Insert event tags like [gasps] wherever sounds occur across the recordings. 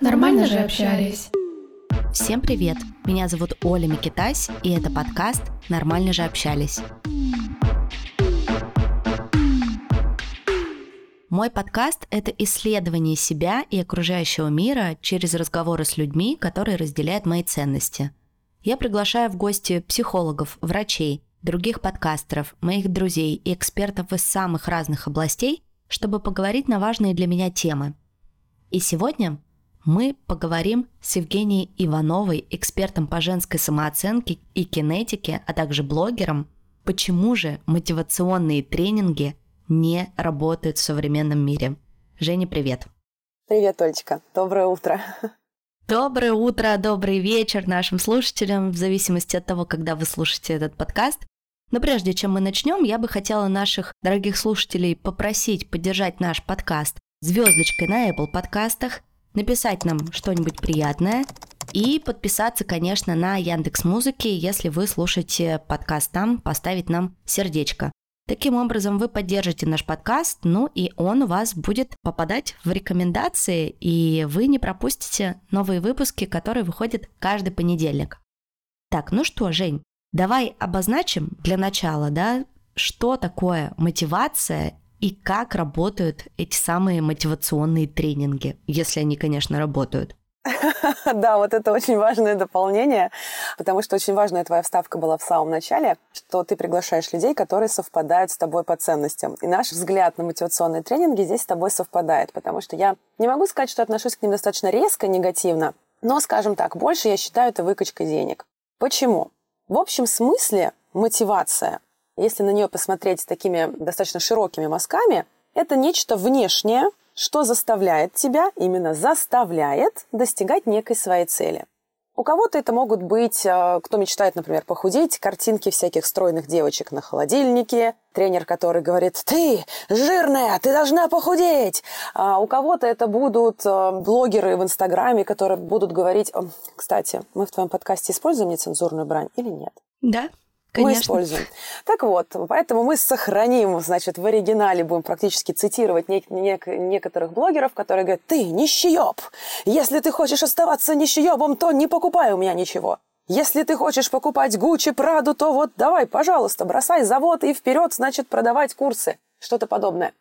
Нормально же общались. Всем привет! Меня зовут Оля Микитась, и это подкаст «Нормально же общались». Мой подкаст — это исследование себя и окружающего мира через разговоры с людьми, которые разделяют мои ценности. Я приглашаю в гости психологов, врачей, других подкастеров, моих друзей и экспертов из самых разных областей, чтобы поговорить на важные для меня темы. И сегодня мы поговорим с Евгенией Ивановой, экспертом по женской самооценке и кинетике, а также блогером, почему же мотивационные тренинги не работают в современном мире. Женя, привет. Привет, Олечка. Доброе утро. Доброе утро, добрый вечер нашим слушателям, в зависимости от того, когда вы слушаете этот подкаст. Но прежде чем мы начнем, я бы хотела наших дорогих слушателей попросить поддержать наш подкаст звездочкой на Apple подкастах, написать нам что-нибудь приятное и подписаться, конечно, на Яндекс Музыки, если вы слушаете подкаст там, поставить нам сердечко. Таким образом, вы поддержите наш подкаст, ну и он у вас будет попадать в рекомендации, и вы не пропустите новые выпуски, которые выходят каждый понедельник. Так, ну что, Жень, давай обозначим для начала, да, что такое мотивация и как работают эти самые мотивационные тренинги, если они, конечно, работают. [laughs] Да, вот это очень важное дополнение, потому что очень важная твоя вставка была в самом начале, что ты приглашаешь людей, которые совпадают с тобой по ценностям. И наш взгляд на мотивационные тренинги здесь с тобой совпадает, потому что я не могу сказать, что отношусь к ним достаточно резко, негативно, но, скажем так, больше я считаю это выкачкой денег. Почему? В общем смысле мотивация, если на нее посмотреть с такими достаточно широкими мазками, это нечто внешнее, что заставляет тебя, именно заставляет достигать некой своей цели. У кого-то это могут быть, э, кто мечтает, например, похудеть, картинки всяких стройных девочек на холодильнике, тренер, который говорит, ты жирная, ты должна похудеть. А у кого-то это будут э, блогеры в Инстаграме, которые будут говорить, кстати, мы в твоем подкасте используем нецензурную брань или нет? Да, Конечно. мы используем. Так вот, поэтому мы сохраним, значит, в оригинале будем практически цитировать не, не, некоторых блогеров, которые говорят, ты нищеёб! Если ты хочешь оставаться нищеёбом, то не покупай у меня ничего. Если ты хочешь покупать Гуччи, Праду, то вот давай, пожалуйста, бросай завод и вперед, значит, продавать курсы. Что-то подобное.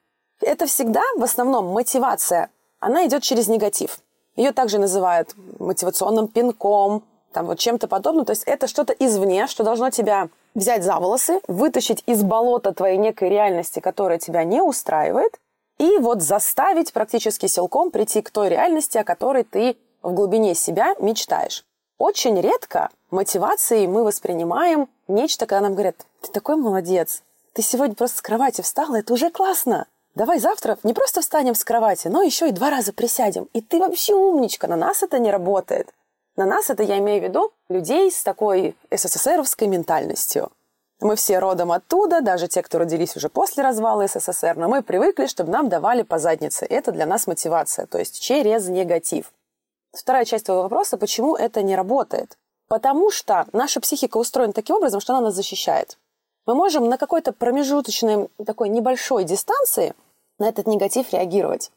Это всегда, в основном, мотивация. Она идет через негатив. Ее также называют мотивационным пинком, там вот чем-то подобным. То есть это что-то извне, что должно тебя взять за волосы, вытащить из болота твоей некой реальности, которая тебя не устраивает, и вот заставить практически силком прийти к той реальности, о которой ты в глубине себя мечтаешь. Очень редко мотивацией мы воспринимаем нечто, когда нам говорят, ты такой молодец, ты сегодня просто с кровати встала, это уже классно. Давай завтра не просто встанем с кровати, но еще и два раза присядем. И ты вообще умничка, на нас это не работает. На нас это я имею в виду людей с такой СССРовской ментальностью. Мы все родом оттуда, даже те, кто родились уже после развала СССР, но мы привыкли, чтобы нам давали по заднице. Это для нас мотивация, то есть через негатив. Вторая часть твоего вопроса, почему это не работает? Потому что наша психика устроена таким образом, что она нас защищает. Мы можем на какой-то промежуточной, такой небольшой дистанции на этот негатив реагировать.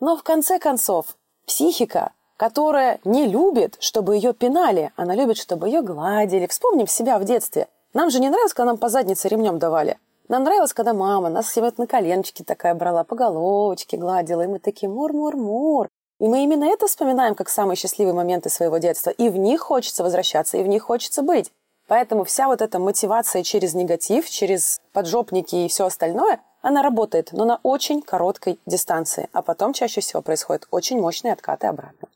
Но в конце концов, психика которая не любит, чтобы ее пинали, она любит, чтобы ее гладили. Вспомним себя в детстве. Нам же не нравилось, когда нам по заднице ремнем давали. Нам нравилось, когда мама нас себе на коленочки такая брала, по головочке гладила, и мы такие мур-мур-мур. И мы именно это вспоминаем как самые счастливые моменты своего детства. И в них хочется возвращаться, и в них хочется быть. Поэтому вся вот эта мотивация через негатив, через поджопники и все остальное, она работает, но на очень короткой дистанции. А потом чаще всего происходят очень мощные откаты обратно.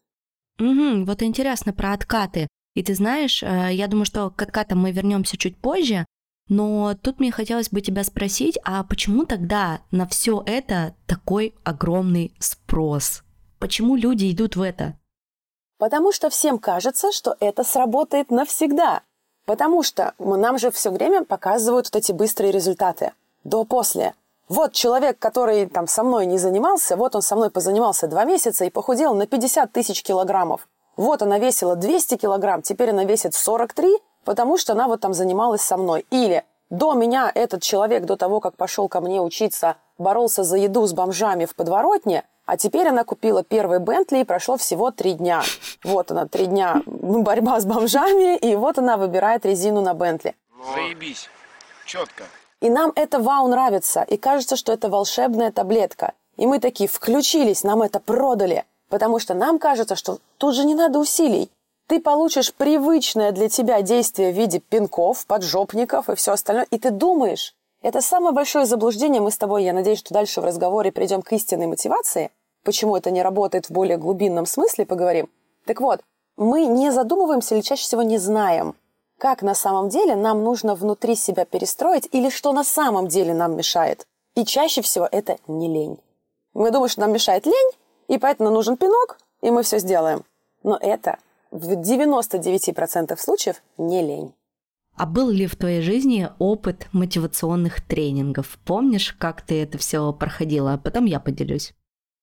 Угу, вот интересно про откаты. И ты знаешь, э, я думаю, что к откатам мы вернемся чуть позже, но тут мне хотелось бы тебя спросить, а почему тогда на все это такой огромный спрос? Почему люди идут в это? Потому что всем кажется, что это сработает навсегда. Потому что нам же все время показывают вот эти быстрые результаты. До-после. Вот человек, который там со мной не занимался, вот он со мной позанимался два месяца и похудел на 50 тысяч килограммов. Вот она весила 200 килограмм, теперь она весит 43, потому что она вот там занималась со мной. Или до меня этот человек, до того, как пошел ко мне учиться, боролся за еду с бомжами в подворотне, а теперь она купила первый Бентли и прошло всего три дня. Вот она, три дня борьба с бомжами, и вот она выбирает резину на Бентли. Заебись. Четко. И нам это вау нравится, и кажется, что это волшебная таблетка. И мы такие включились, нам это продали, потому что нам кажется, что тут же не надо усилий. Ты получишь привычное для тебя действие в виде пинков, поджопников и все остальное, и ты думаешь, это самое большое заблуждение. Мы с тобой, я надеюсь, что дальше в разговоре придем к истинной мотивации. Почему это не работает в более глубинном смысле, поговорим. Так вот, мы не задумываемся или чаще всего не знаем, как на самом деле нам нужно внутри себя перестроить или что на самом деле нам мешает. И чаще всего это не лень. Мы думаем, что нам мешает лень, и поэтому нужен пинок, и мы все сделаем. Но это в 99% случаев не лень. А был ли в твоей жизни опыт мотивационных тренингов? Помнишь, как ты это все проходила? А потом я поделюсь.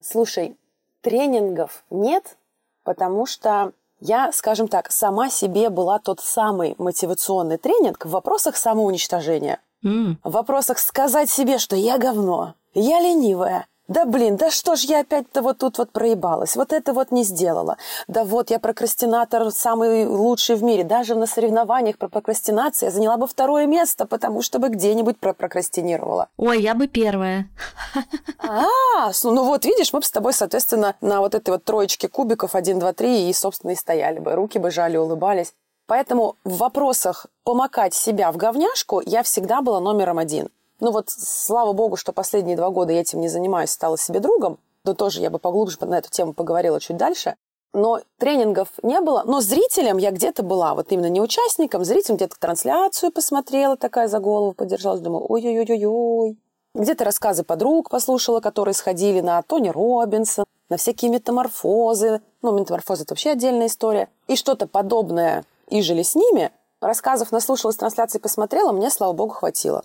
Слушай, тренингов нет, потому что я, скажем так, сама себе была тот самый мотивационный тренинг в вопросах самоуничтожения. Mm. В вопросах сказать себе, что я говно, я ленивая, да блин, да что ж я опять-то вот тут вот проебалась, вот это вот не сделала. Да вот я прокрастинатор самый лучший в мире. Даже на соревнованиях про прокрастинацию я заняла бы второе место, потому что бы где-нибудь прокрастинировала. Ой, я бы первая. [laughs] А, ну вот видишь, мы бы с тобой, соответственно, на вот этой вот троечке кубиков 1, 2, 3 и, собственно, и стояли бы. Руки бы жали, улыбались. Поэтому в вопросах помакать себя в говняшку я всегда была номером один. Ну вот, слава богу, что последние два года я этим не занимаюсь, стала себе другом. Но тоже я бы поглубже на эту тему поговорила чуть дальше. Но тренингов не было. Но зрителем я где-то была. Вот именно не участником, зрителем где-то трансляцию посмотрела, такая за голову подержалась. Думаю, ой-ой-ой-ой-ой. Где-то рассказы подруг послушала, которые сходили на Тони Робинсон, на всякие метаморфозы. Ну, метаморфозы – это вообще отдельная история. И что-то подобное и жили с ними. Рассказов наслушалась, трансляции посмотрела, мне, слава богу, хватило.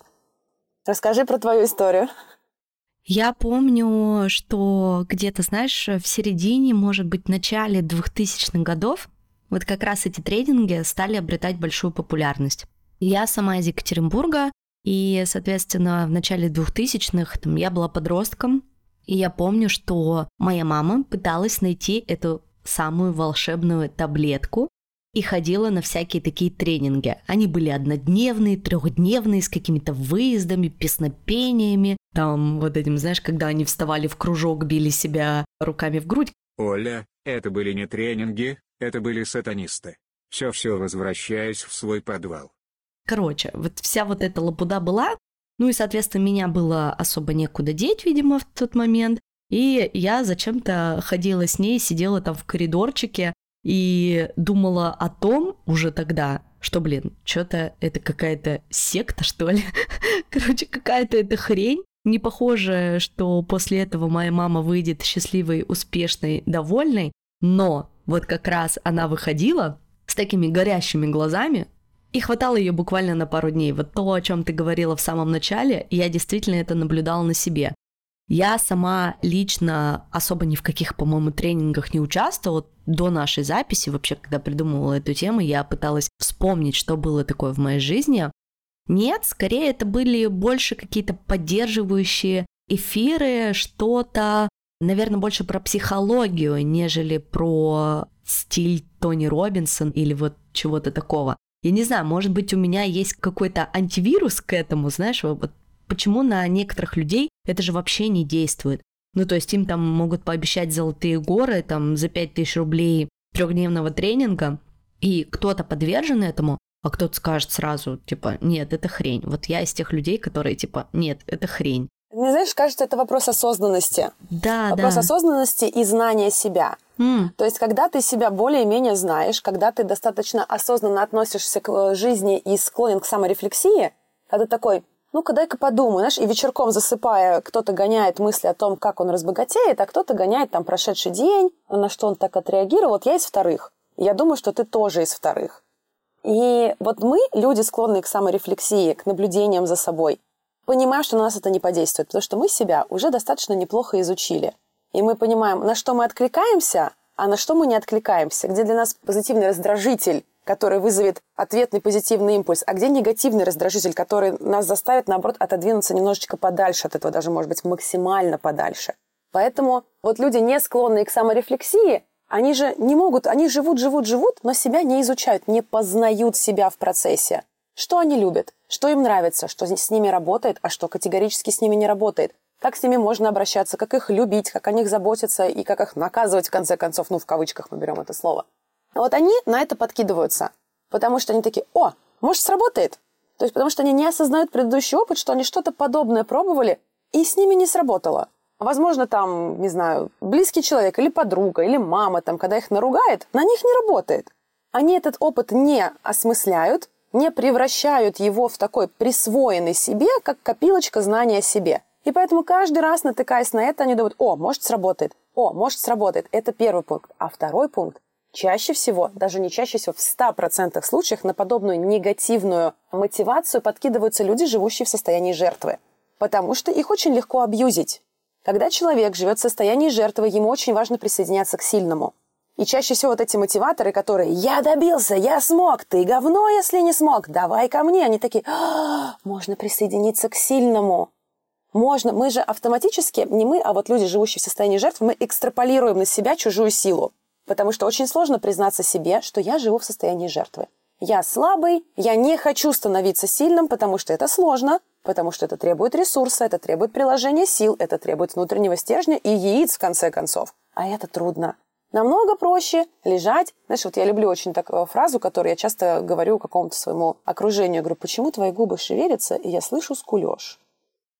Расскажи про твою историю. Я помню, что где-то, знаешь, в середине, может быть, в начале 2000-х годов вот как раз эти тренинги стали обретать большую популярность. Я сама из Екатеринбурга, и, соответственно, в начале 2000-х там, я была подростком, и я помню, что моя мама пыталась найти эту самую волшебную таблетку, и ходила на всякие такие тренинги. Они были однодневные, трехдневные, с какими-то выездами, песнопениями. Там вот этим, знаешь, когда они вставали в кружок, били себя руками в грудь. Оля, это были не тренинги, это были сатанисты. Все-все возвращаясь в свой подвал. Короче, вот вся вот эта лабуда была, ну и, соответственно, меня было особо некуда деть, видимо, в тот момент. И я зачем-то ходила с ней, сидела там в коридорчике, и думала о том уже тогда, что, блин, что-то это какая-то секта, что ли? [laughs] Короче, какая-то это хрень. Не похоже, что после этого моя мама выйдет счастливой, успешной, довольной, но вот как раз она выходила с такими горящими глазами, и хватало ее буквально на пару дней. Вот то, о чем ты говорила в самом начале, я действительно это наблюдала на себе. Я сама лично особо ни в каких, по-моему, тренингах не участвовала. До нашей записи, вообще, когда придумывала эту тему, я пыталась вспомнить, что было такое в моей жизни. Нет, скорее это были больше какие-то поддерживающие эфиры, что-то, наверное, больше про психологию, нежели про стиль Тони Робинсон или вот чего-то такого. Я не знаю, может быть, у меня есть какой-то антивирус к этому, знаешь, вот почему на некоторых людей это же вообще не действует. Ну, то есть им там могут пообещать золотые горы, там, за 5000 рублей трехдневного тренинга, и кто-то подвержен этому, а кто-то скажет сразу, типа, нет, это хрень. Вот я из тех людей, которые, типа, нет, это хрень. Не знаешь, кажется, это вопрос осознанности. Да, вопрос да. осознанности и знания себя. Mm. То есть, когда ты себя более-менее знаешь, когда ты достаточно осознанно относишься к э, жизни и склонен к саморефлексии, когда такой, ну-ка дай-ка подумай, знаешь, и вечерком засыпая, кто-то гоняет мысли о том, как он разбогатеет, а кто-то гоняет там прошедший день, на что он так отреагировал. Вот я из вторых. Я думаю, что ты тоже из вторых. И вот мы, люди, склонные к саморефлексии, к наблюдениям за собой, понимаем, что на нас это не подействует, потому что мы себя уже достаточно неплохо изучили. И мы понимаем, на что мы откликаемся, а на что мы не откликаемся, где для нас позитивный раздражитель который вызовет ответный позитивный импульс, а где негативный раздражитель, который нас заставит, наоборот, отодвинуться немножечко подальше от этого, даже, может быть, максимально подальше. Поэтому вот люди, не склонные к саморефлексии, они же не могут, они живут, живут, живут, но себя не изучают, не познают себя в процессе. Что они любят, что им нравится, что с ними работает, а что категорически с ними не работает. Как с ними можно обращаться, как их любить, как о них заботиться и как их наказывать, в конце концов, ну, в кавычках мы берем это слово. Вот они на это подкидываются, потому что они такие, о, может, сработает. То есть потому что они не осознают предыдущий опыт, что они что-то подобное пробовали, и с ними не сработало. Возможно, там, не знаю, близкий человек или подруга, или мама, там, когда их наругает, на них не работает. Они этот опыт не осмысляют, не превращают его в такой присвоенный себе, как копилочка знания о себе. И поэтому каждый раз, натыкаясь на это, они думают, о, может, сработает, о, может, сработает. Это первый пункт. А второй пункт Чаще всего, даже не чаще всего, в 100% случаях на подобную негативную мотивацию подкидываются люди, живущие в состоянии жертвы. Потому что их очень легко абьюзить. Когда человек живет в состоянии жертвы, ему очень важно присоединяться к сильному. И чаще всего вот эти мотиваторы, которые «я добился, я смог, ты говно, если не смог, давай ко мне», они такие «А, «можно присоединиться к сильному». Можно, мы же автоматически, не мы, а вот люди, живущие в состоянии жертвы, мы экстраполируем на себя чужую силу. Потому что очень сложно признаться себе, что я живу в состоянии жертвы. Я слабый, я не хочу становиться сильным, потому что это сложно, потому что это требует ресурса, это требует приложения сил, это требует внутреннего стержня и яиц, в конце концов. А это трудно. Намного проще лежать. Знаешь, вот я люблю очень такую фразу, которую я часто говорю какому-то своему окружению. Говорю, почему твои губы шевелятся, и я слышу скулеж?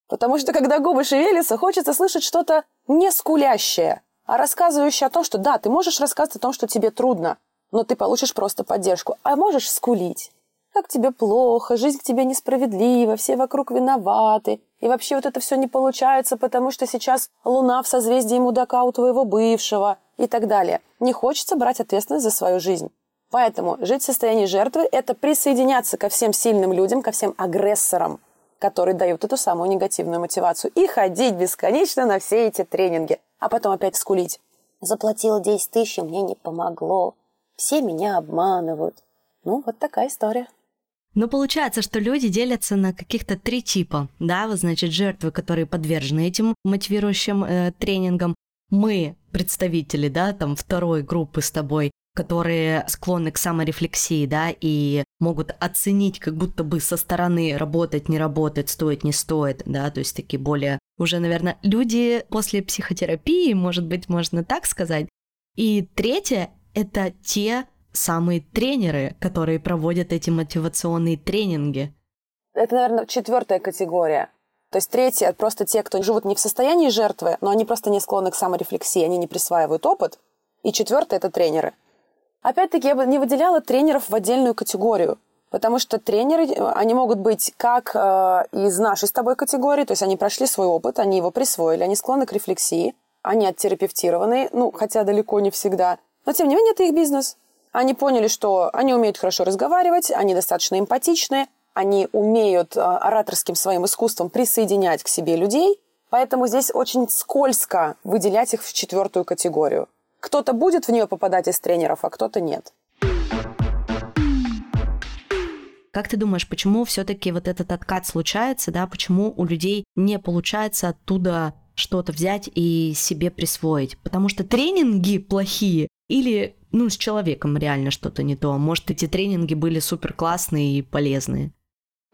Потому что, когда губы шевелятся, хочется слышать что-то не скулящее, а рассказывающий о том, что да, ты можешь рассказывать о том, что тебе трудно, но ты получишь просто поддержку, а можешь скулить. Как тебе плохо, жизнь к тебе несправедлива, все вокруг виноваты, и вообще вот это все не получается, потому что сейчас луна в созвездии мудака у твоего бывшего и так далее. Не хочется брать ответственность за свою жизнь. Поэтому жить в состоянии жертвы – это присоединяться ко всем сильным людям, ко всем агрессорам, которые дают эту самую негативную мотивацию, и ходить бесконечно на все эти тренинги а потом опять скулить. Заплатила 10 тысяч, мне не помогло. Все меня обманывают. Ну, вот такая история. Ну, получается, что люди делятся на каких-то три типа, да, вот, значит, жертвы, которые подвержены этим мотивирующим э, тренингам. Мы, представители, да, там, второй группы с тобой, которые склонны к саморефлексии, да, и могут оценить как будто бы со стороны работать, не работает, стоит, не стоит, да, то есть такие более уже, наверное, люди после психотерапии, может быть, можно так сказать. И третье — это те самые тренеры, которые проводят эти мотивационные тренинги. Это, наверное, четвертая категория. То есть третья — просто те, кто живут не в состоянии жертвы, но они просто не склонны к саморефлексии, они не присваивают опыт. И четвертое — это тренеры — Опять-таки, я бы не выделяла тренеров в отдельную категорию. Потому что тренеры, они могут быть как э, из нашей с тобой категории, то есть они прошли свой опыт, они его присвоили, они склонны к рефлексии, они оттерапевтированы, ну, хотя далеко не всегда. Но, тем не менее, это их бизнес. Они поняли, что они умеют хорошо разговаривать, они достаточно эмпатичны, они умеют э, ораторским своим искусством присоединять к себе людей, поэтому здесь очень скользко выделять их в четвертую категорию. Кто-то будет в нее попадать из тренеров, а кто-то нет. Как ты думаешь, почему все-таки вот этот откат случается, да, почему у людей не получается оттуда что-то взять и себе присвоить? Потому что тренинги плохие или, ну, с человеком реально что-то не то? Может, эти тренинги были супер классные и полезные?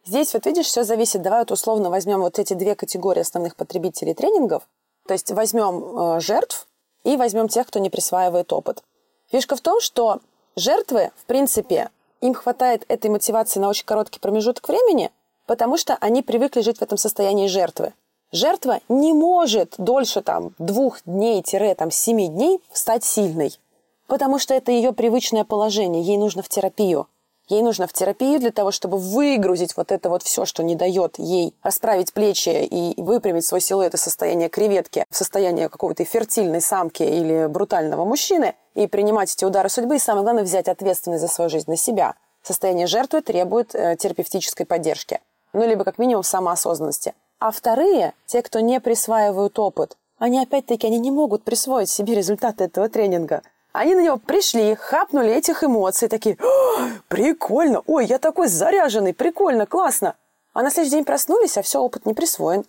Здесь вот видишь, все зависит. Давай вот условно возьмем вот эти две категории основных потребителей тренингов. То есть возьмем э, жертв, и возьмем тех, кто не присваивает опыт. Фишка в том, что жертвы, в принципе, им хватает этой мотивации на очень короткий промежуток времени, потому что они привыкли жить в этом состоянии жертвы. Жертва не может дольше там, двух дней-семи дней стать сильной, потому что это ее привычное положение, ей нужно в терапию. Ей нужно в терапию для того, чтобы выгрузить вот это вот все, что не дает ей расправить плечи и выпрямить свой силуэт из состояния креветки в состояние какой-то фертильной самки или брутального мужчины и принимать эти удары судьбы и, самое главное, взять ответственность за свою жизнь на себя. Состояние жертвы требует э, терапевтической поддержки. Ну, либо как минимум самоосознанности. А вторые, те, кто не присваивают опыт, они опять-таки они не могут присвоить себе результаты этого тренинга. Они на него пришли, хапнули этих эмоций, такие, «О, прикольно, ой, я такой заряженный, прикольно, классно. А на следующий день проснулись, а все, опыт не присвоен.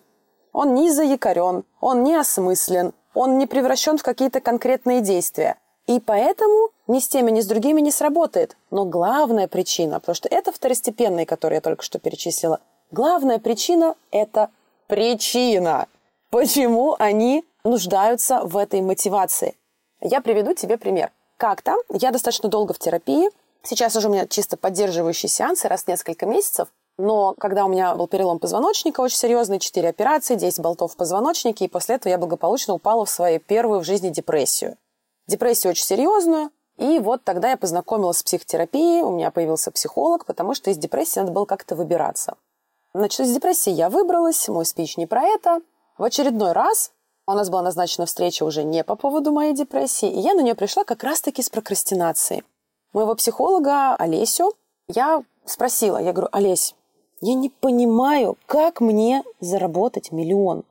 Он не заякорен, он не осмыслен, он не превращен в какие-то конкретные действия. И поэтому ни с теми, ни с другими не сработает. Но главная причина, потому что это второстепенные, которые я только что перечислила, главная причина – это причина. Почему они нуждаются в этой мотивации? Я приведу тебе пример. Как-то я достаточно долго в терапии. Сейчас уже у меня чисто поддерживающие сеансы раз в несколько месяцев. Но когда у меня был перелом позвоночника очень серьезный, 4 операции, 10 болтов в позвоночнике, и после этого я благополучно упала в свою первую в жизни депрессию. Депрессию очень серьезную, и вот тогда я познакомилась с психотерапией, у меня появился психолог, потому что из депрессии надо было как-то выбираться. Значит, из депрессии я выбралась, мой спич не про это. В очередной раз у нас была назначена встреча уже не по поводу моей депрессии, и я на нее пришла как раз-таки с прокрастинацией. Моего психолога Олесю я спросила, я говорю, Олесь, я не понимаю, как мне заработать миллион.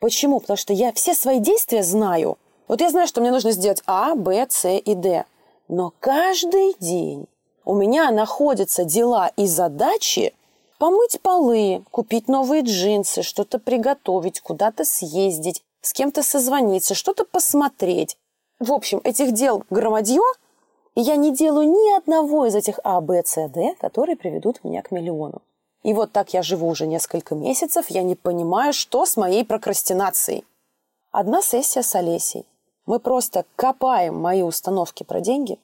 Почему? Потому что я все свои действия знаю. Вот я знаю, что мне нужно сделать А, Б, С и Д. Но каждый день у меня находятся дела и задачи помыть полы, купить новые джинсы, что-то приготовить, куда-то съездить, с кем-то созвониться, что-то посмотреть. В общем, этих дел громадье, и я не делаю ни одного из этих А, Б, С, Д, которые приведут меня к миллиону. И вот так я живу уже несколько месяцев, я не понимаю, что с моей прокрастинацией. Одна сессия с Олесей. Мы просто копаем мои установки про деньги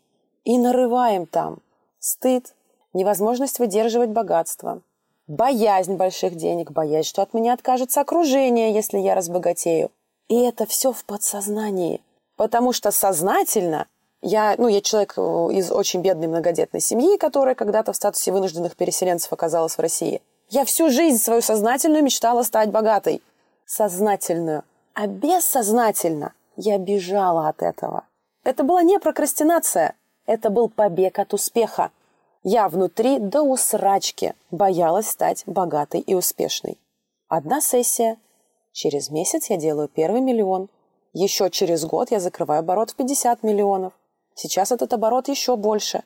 и нарываем там стыд, невозможность выдерживать богатство, боязнь больших денег, боязнь, что от меня откажется окружение, если я разбогатею. И это все в подсознании. Потому что сознательно я, ну, я человек э, из очень бедной многодетной семьи, которая когда-то в статусе вынужденных переселенцев оказалась в России. Я всю жизнь свою сознательную мечтала стать богатой. Сознательную. А бессознательно я бежала от этого. Это была не прокрастинация. Это был побег от успеха. Я внутри до усрачки боялась стать богатой и успешной. Одна сессия. Через месяц я делаю первый миллион. Еще через год я закрываю оборот в 50 миллионов. Сейчас этот оборот еще больше.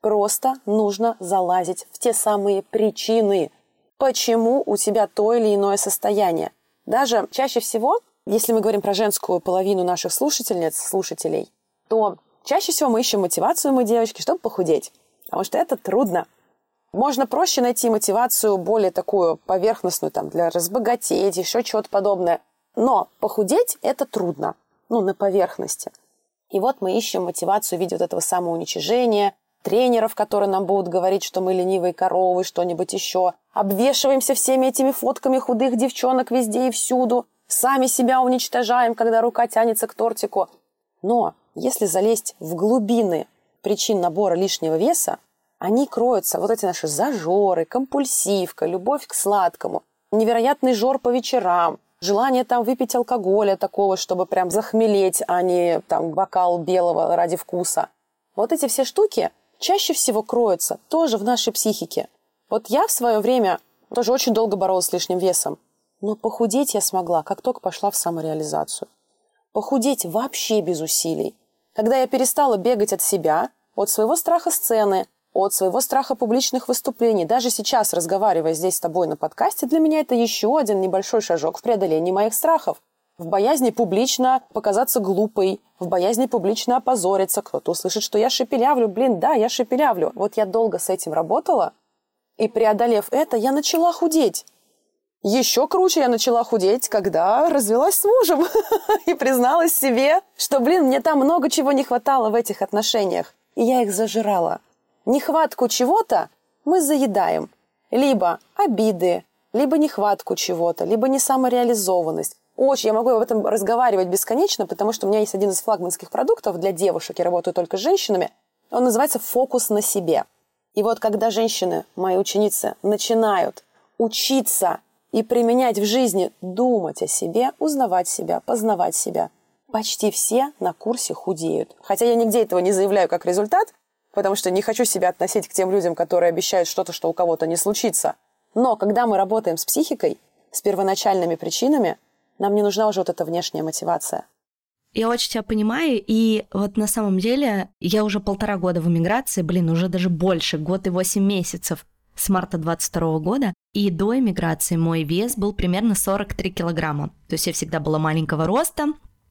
Просто нужно залазить в те самые причины, почему у тебя то или иное состояние. Даже чаще всего, если мы говорим про женскую половину наших слушательниц, слушателей, то чаще всего мы ищем мотивацию, мы девочки, чтобы похудеть. Потому что это трудно. Можно проще найти мотивацию более такую поверхностную, там, для разбогатеть, еще чего-то подобное. Но похудеть – это трудно, ну, на поверхности – и вот мы ищем мотивацию в виде вот этого самоуничижения, тренеров, которые нам будут говорить, что мы ленивые коровы, что-нибудь еще. Обвешиваемся всеми этими фотками худых девчонок везде и всюду. Сами себя уничтожаем, когда рука тянется к тортику. Но если залезть в глубины причин набора лишнего веса, они кроются, вот эти наши зажоры, компульсивка, любовь к сладкому, невероятный жор по вечерам, желание там выпить алкоголя такого, чтобы прям захмелеть, а не там бокал белого ради вкуса. Вот эти все штуки чаще всего кроются тоже в нашей психике. Вот я в свое время тоже очень долго боролась с лишним весом, но похудеть я смогла, как только пошла в самореализацию. Похудеть вообще без усилий. Когда я перестала бегать от себя, от своего страха сцены, от своего страха публичных выступлений. Даже сейчас, разговаривая здесь с тобой на подкасте, для меня это еще один небольшой шажок в преодолении моих страхов. В боязни публично показаться глупой, в боязни публично опозориться. Кто-то услышит, что я шепелявлю. Блин, да, я шепелявлю. Вот я долго с этим работала, и преодолев это, я начала худеть. Еще круче я начала худеть, когда развелась с мужем [laughs] и призналась себе, что, блин, мне там много чего не хватало в этих отношениях. И я их зажирала нехватку чего-то мы заедаем. Либо обиды, либо нехватку чего-то, либо не самореализованность. Очень, я могу об этом разговаривать бесконечно, потому что у меня есть один из флагманских продуктов для девушек, я работаю только с женщинами. Он называется «Фокус на себе». И вот когда женщины, мои ученицы, начинают учиться и применять в жизни, думать о себе, узнавать себя, познавать себя, почти все на курсе худеют. Хотя я нигде этого не заявляю как результат, потому что не хочу себя относить к тем людям, которые обещают что-то, что у кого-то не случится. Но когда мы работаем с психикой, с первоначальными причинами, нам не нужна уже вот эта внешняя мотивация. Я очень тебя понимаю, и вот на самом деле я уже полтора года в эмиграции, блин, уже даже больше, год и восемь месяцев с марта 22 года, и до эмиграции мой вес был примерно 43 килограмма. То есть я всегда была маленького роста,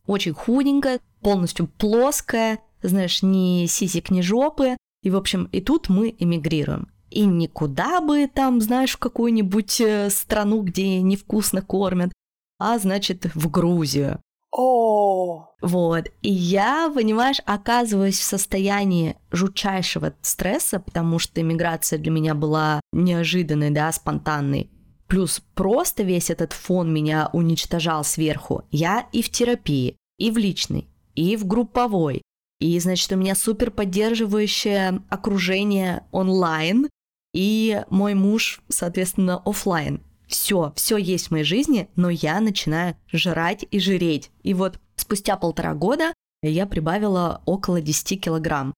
очень худенькая, полностью плоская, знаешь, ни сисек, ни жопы. И, в общем, и тут мы эмигрируем. И никуда бы там, знаешь, в какую-нибудь э, страну, где невкусно кормят, а, значит, в Грузию. О, Вот. И я, понимаешь, оказываюсь в состоянии жутчайшего стресса, потому что иммиграция для меня была неожиданной, да, спонтанной. Плюс просто весь этот фон меня уничтожал сверху. Я и в терапии, и в личной, и в групповой. И, значит, у меня супер поддерживающее окружение онлайн, и мой муж, соответственно, офлайн. Все, все есть в моей жизни, но я начинаю жрать и жиреть. И вот спустя полтора года я прибавила около 10 килограмм.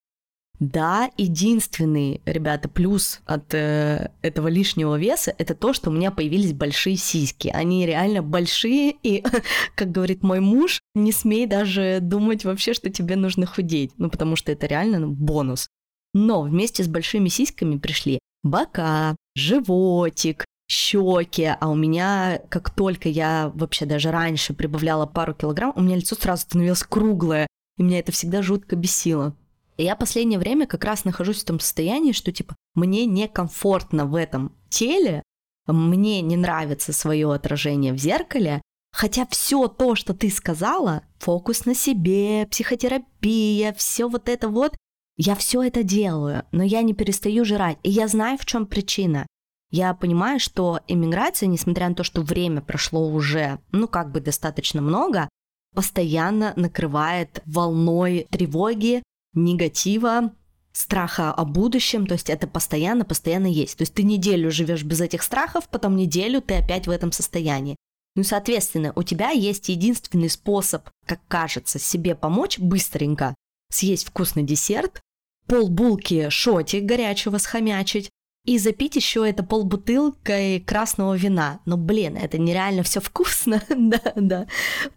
Да, единственный, ребята, плюс от э, этого лишнего веса это то, что у меня появились большие сиськи. Они реально большие, и, [laughs] как говорит мой муж, не смей даже думать вообще, что тебе нужно худеть. Ну, потому что это реально ну, бонус. Но вместе с большими сиськами пришли бока, животик, щеки, а у меня, как только я вообще даже раньше прибавляла пару килограмм, у меня лицо сразу становилось круглое, и меня это всегда жутко бесило. Я последнее время как раз нахожусь в том состоянии, что типа мне некомфортно в этом теле, мне не нравится свое отражение в зеркале, хотя все то, что ты сказала, фокус на себе, психотерапия, все вот это вот, я все это делаю, но я не перестаю жрать, и я знаю, в чем причина. Я понимаю, что иммиграция, несмотря на то, что время прошло уже, ну, как бы достаточно много, постоянно накрывает волной тревоги, негатива, страха о будущем, то есть это постоянно, постоянно есть. То есть ты неделю живешь без этих страхов, потом неделю ты опять в этом состоянии. Ну, соответственно, у тебя есть единственный способ, как кажется, себе помочь быстренько, съесть вкусный десерт, полбулки шоти горячего схомячить, и запить еще это полбутылкой красного вина. Но, блин, это нереально все вкусно, [laughs] да, да.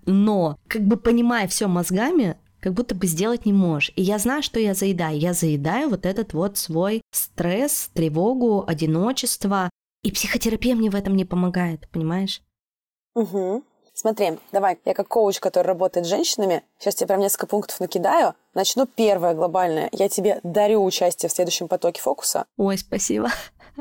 Но, как бы понимая все мозгами, как будто бы сделать не можешь. И я знаю, что я заедаю. Я заедаю вот этот вот свой стресс, тревогу, одиночество. И психотерапия мне в этом не помогает, понимаешь? Угу. Смотри, давай, я как коуч, который работает с женщинами, сейчас тебе прям несколько пунктов накидаю. Начну первое глобальное. Я тебе дарю участие в следующем потоке фокуса. Ой, спасибо.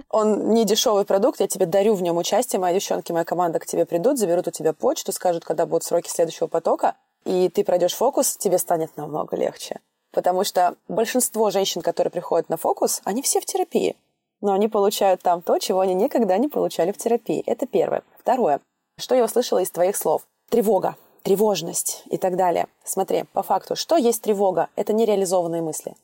Он не дешевый продукт, я тебе дарю в нем участие. Мои девчонки, моя команда к тебе придут, заберут у тебя почту, скажут, когда будут сроки следующего потока, и ты пройдешь фокус, тебе станет намного легче. Потому что большинство женщин, которые приходят на фокус, они все в терапии. Но они получают там то, чего они никогда не получали в терапии. Это первое. Второе. Что я услышала из твоих слов? Тревога, тревожность и так далее. Смотри, по факту, что есть тревога? Это нереализованные мысли.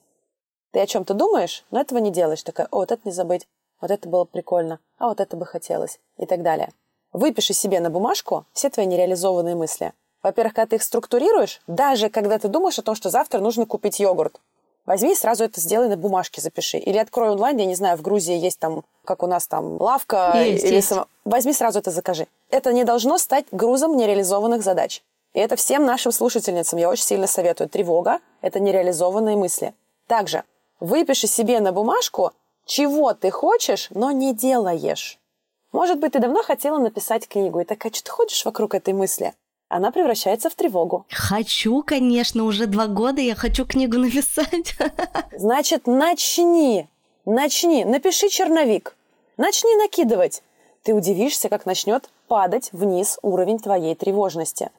Ты о чем-то думаешь, но этого не делаешь. Такая, о, вот это не забыть, вот это было прикольно, а вот это бы хотелось и так далее. Выпиши себе на бумажку все твои нереализованные мысли. Во-первых, когда ты их структурируешь, даже когда ты думаешь о том, что завтра нужно купить йогурт, Возьми, сразу это сделай на бумажке, запиши. Или открой онлайн, я не знаю, в Грузии есть там, как у нас там, лавка. Есть, или есть. Само... Возьми, сразу это закажи. Это не должно стать грузом нереализованных задач. И это всем нашим слушательницам я очень сильно советую. Тревога – это нереализованные мысли. Также выпиши себе на бумажку, чего ты хочешь, но не делаешь. Может быть, ты давно хотела написать книгу, и такая, что ты ходишь вокруг этой мысли? Она превращается в тревогу. Хочу, конечно, уже два года я хочу книгу написать. [laughs] Значит, начни, начни, напиши черновик, начни накидывать. Ты удивишься, как начнет падать вниз уровень твоей тревожности.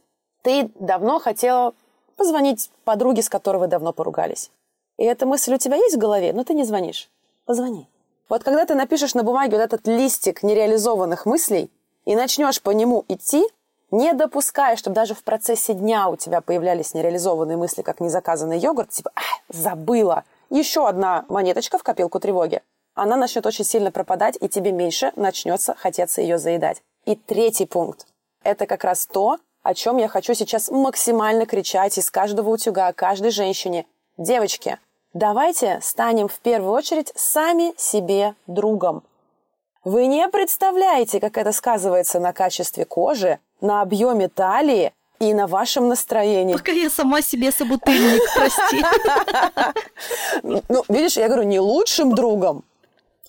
Ты давно хотела позвонить подруге, с которой вы давно поругались. И эта мысль у тебя есть в голове, но ты не звонишь. Позвони. Вот когда ты напишешь на бумаге вот этот листик нереализованных мыслей и начнешь по нему идти, не допуская, чтобы даже в процессе дня у тебя появлялись нереализованные мысли, как незаказанный йогурт, типа «А, забыла, еще одна монеточка в копилку тревоги. Она начнет очень сильно пропадать, и тебе меньше начнется хотеться ее заедать. И третий пункт. Это как раз то, о чем я хочу сейчас максимально кричать из каждого утюга, каждой женщине. Девочки, давайте станем в первую очередь сами себе другом. Вы не представляете, как это сказывается на качестве кожи, на объеме талии и на вашем настроении. Пока я сама себе собутыльник, прости. [laughs] Ну, видишь, я говорю, не лучшим другом,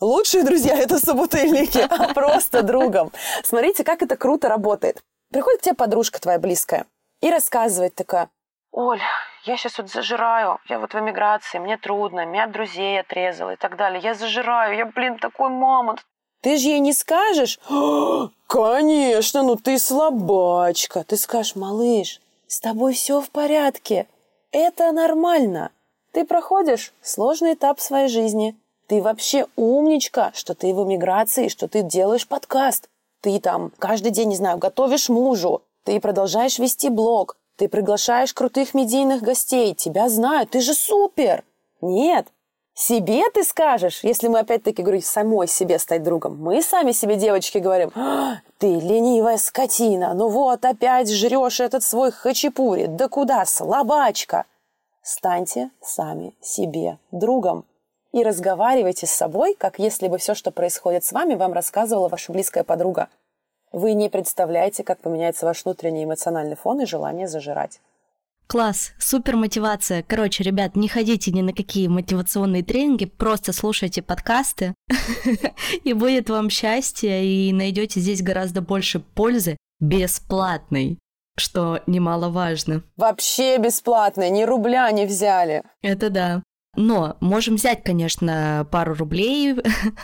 Лучшие друзья – это собутыльники, а [laughs] просто другом. Смотрите, как это круто работает. Приходит к тебе подружка твоя близкая и рассказывает такая, Оль, я сейчас вот зажираю, я вот в эмиграции, мне трудно, меня от друзей отрезала и так далее. Я зажираю, я, блин, такой мамонт. Ты же ей не скажешь, [gasps] конечно, ну ты слабачка. Ты скажешь, малыш, с тобой все в порядке. Это нормально. Ты проходишь сложный этап своей жизни. Ты вообще умничка, что ты в эмиграции, что ты делаешь подкаст. Ты там каждый день, не знаю, готовишь мужу. Ты продолжаешь вести блог. Ты приглашаешь крутых медийных гостей. Тебя знают. Ты же супер. Нет, себе ты скажешь, если мы опять-таки говорим, самой себе стать другом. Мы сами себе, девочки, говорим, а, ты ленивая скотина, ну вот опять жрешь этот свой хачапури, да куда, слабачка. Станьте сами себе другом и разговаривайте с собой, как если бы все, что происходит с вами, вам рассказывала ваша близкая подруга. Вы не представляете, как поменяется ваш внутренний эмоциональный фон и желание зажирать. Класс, супер мотивация. Короче, ребят, не ходите ни на какие мотивационные тренинги, просто слушайте подкасты, [laughs] и будет вам счастье, и найдете здесь гораздо больше пользы бесплатной, что немаловажно. Вообще бесплатной, ни рубля не взяли. Это да. Но можем взять, конечно, пару рублей.